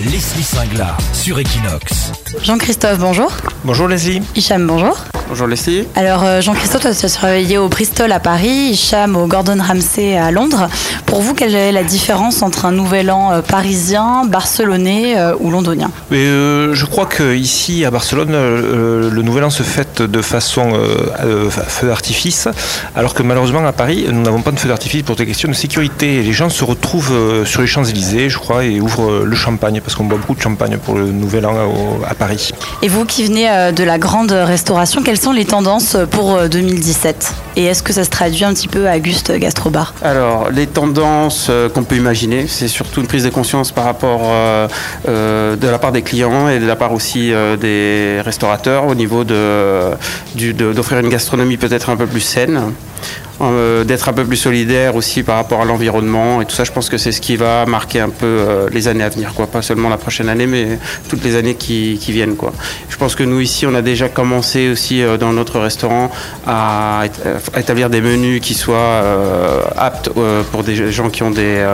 Leslie Singla sur Equinox. Jean-Christophe, bonjour. Bonjour Leslie. Hicham, bonjour. Bonjour Leslie. Alors euh, Jean-Christophe, tu as travaillé au Bristol à Paris, Hicham au Gordon Ramsay à Londres. Pour vous, quelle est la différence entre un nouvel an euh, parisien, barcelonais euh, ou londonien? Mais, euh, Je crois qu'ici à Barcelone, euh, le nouvel an se fête de façon euh, feu d'artifice, alors que malheureusement à Paris, nous n'avons pas de feu d'artifice pour des questions de sécurité. Les gens se retrouvent euh, sur les Champs-Élysées, je crois, et ouvrent euh, le champagne, parce qu'on boit beaucoup de champagne pour le nouvel an au- à Paris. Et vous qui venez euh, de la grande restauration, quelles sont les tendances pour euh, 2017 Et est-ce que ça se traduit un petit peu à Auguste Gastrobar Alors, les tendances euh, qu'on peut imaginer, c'est surtout une prise de conscience par rapport euh, euh, de la part des clients et de la part aussi des restaurateurs au niveau d'offrir une gastronomie peut-être un peu plus saine. Euh, d'être un peu plus solidaire aussi par rapport à l'environnement et tout ça je pense que c'est ce qui va marquer un peu euh, les années à venir quoi pas seulement la prochaine année mais toutes les années qui, viennent quoi je pense que nous ici on a déjà commencé aussi euh, dans notre restaurant à ét- à établir des menus qui soient aptes pour des gens qui ont des,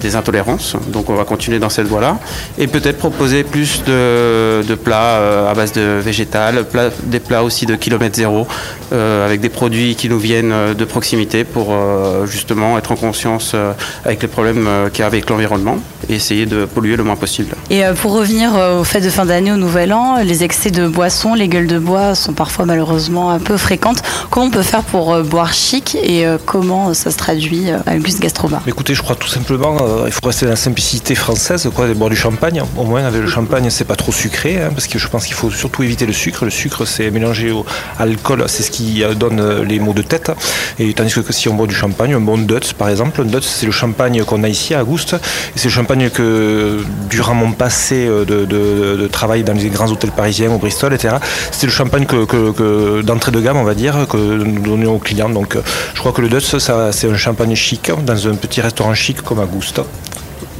des intolérances. Donc on va continuer dans cette voie-là. Et peut-être proposer plus de, de plats à base de végétal, des plats aussi de kilomètre zéro, avec des produits qui nous viennent euh, de proximité pour euh, justement être en conscience euh, avec les problèmes qu'il y a avec l'environnement et essayer de polluer le moins possible. Et pour revenir aux fêtes de fin d'année, au Nouvel An, les excès de boissons, les gueules de bois sont parfois malheureusement un peu fréquentes. Comment on peut faire pour boire chic et comment ça se traduit à Auguste Gastrobar? Écoutez, je crois tout simplement, il faut rester dans la simplicité française, quoi, de boire du champagne. Au moins, avec le champagne, c'est pas trop sucré, hein, parce que je pense qu'il faut surtout éviter le sucre. Le sucre, c'est mélangé au à l'alcool, c'est ce qui donne les maux de tête. Et tandis que si on boit du champagne, un bon Dutz, par exemple, un Dutz, c'est le champagne qu'on a ici à Auguste, c'est le champagne que, durant mon passé euh, de, travail dans les grands hôtels parisiens, au Bristol, etc., c'est le champagne que, d'entrée de gamme, on va dire, que nous donnons aux clients. Donc, euh, je crois que le Dutz, c'est un champagne chic, dans un petit restaurant chic comme Auguste.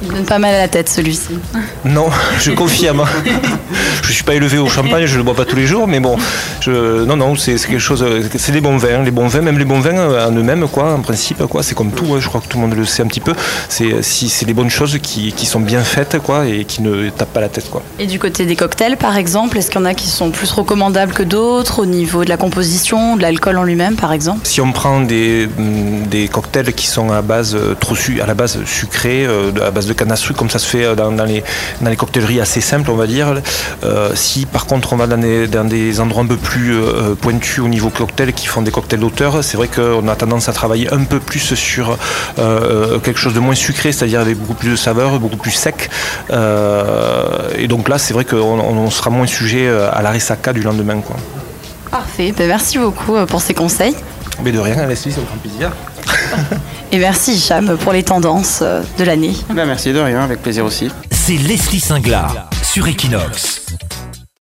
Il donne pas mal à la tête celui-ci. Non, je confirme. je suis pas élevé au champagne, je le bois pas tous les jours, mais bon, je, non, non, c'est quelque chose. C'est des bons vins, les bons vins, même les bons vins euh, en eux-mêmes, quoi. En principe, quoi. C'est comme tout. hein, je crois que tout le monde le sait un petit peu. C'est si c'est des bonnes choses qui, qui sont bien faites, quoi, et qui ne tapent pas la tête, quoi. Et du côté des cocktails, par exemple, est-ce qu'il y en a qui sont plus recommandables que d'autres au niveau de la composition, de l'alcool en lui-même, par exemple? Si on prend des, mm, des cocktails qui sont à base euh, trop su, à la base sucrée, euh, à base de canne à sucre, comme ça se fait euh, dans, dans les, dans les cocktailleries assez simples, on va dire. Euh, si par contre on va dans des, dans des endroits un peu plus euh, pointus au niveau cocktail, qui font des cocktails d'auteur, c'est vrai qu'on a tendance à travailler un peu plus sur euh, quelque chose de moins sucré, c'est-à-dire avec beaucoup plus de saveur, beaucoup plus sec. Et donc là, c'est vrai qu'on on sera moins sujet à la ressaca du lendemain. Quoi. Parfait, ben, merci beaucoup pour ces conseils. Mais de rien, Leslie, c'est un grand plaisir. Et merci Hicham pour les tendances euh, de l'année. Ben, merci de rien, avec plaisir aussi. C'est Leslie Singla sur Equinox.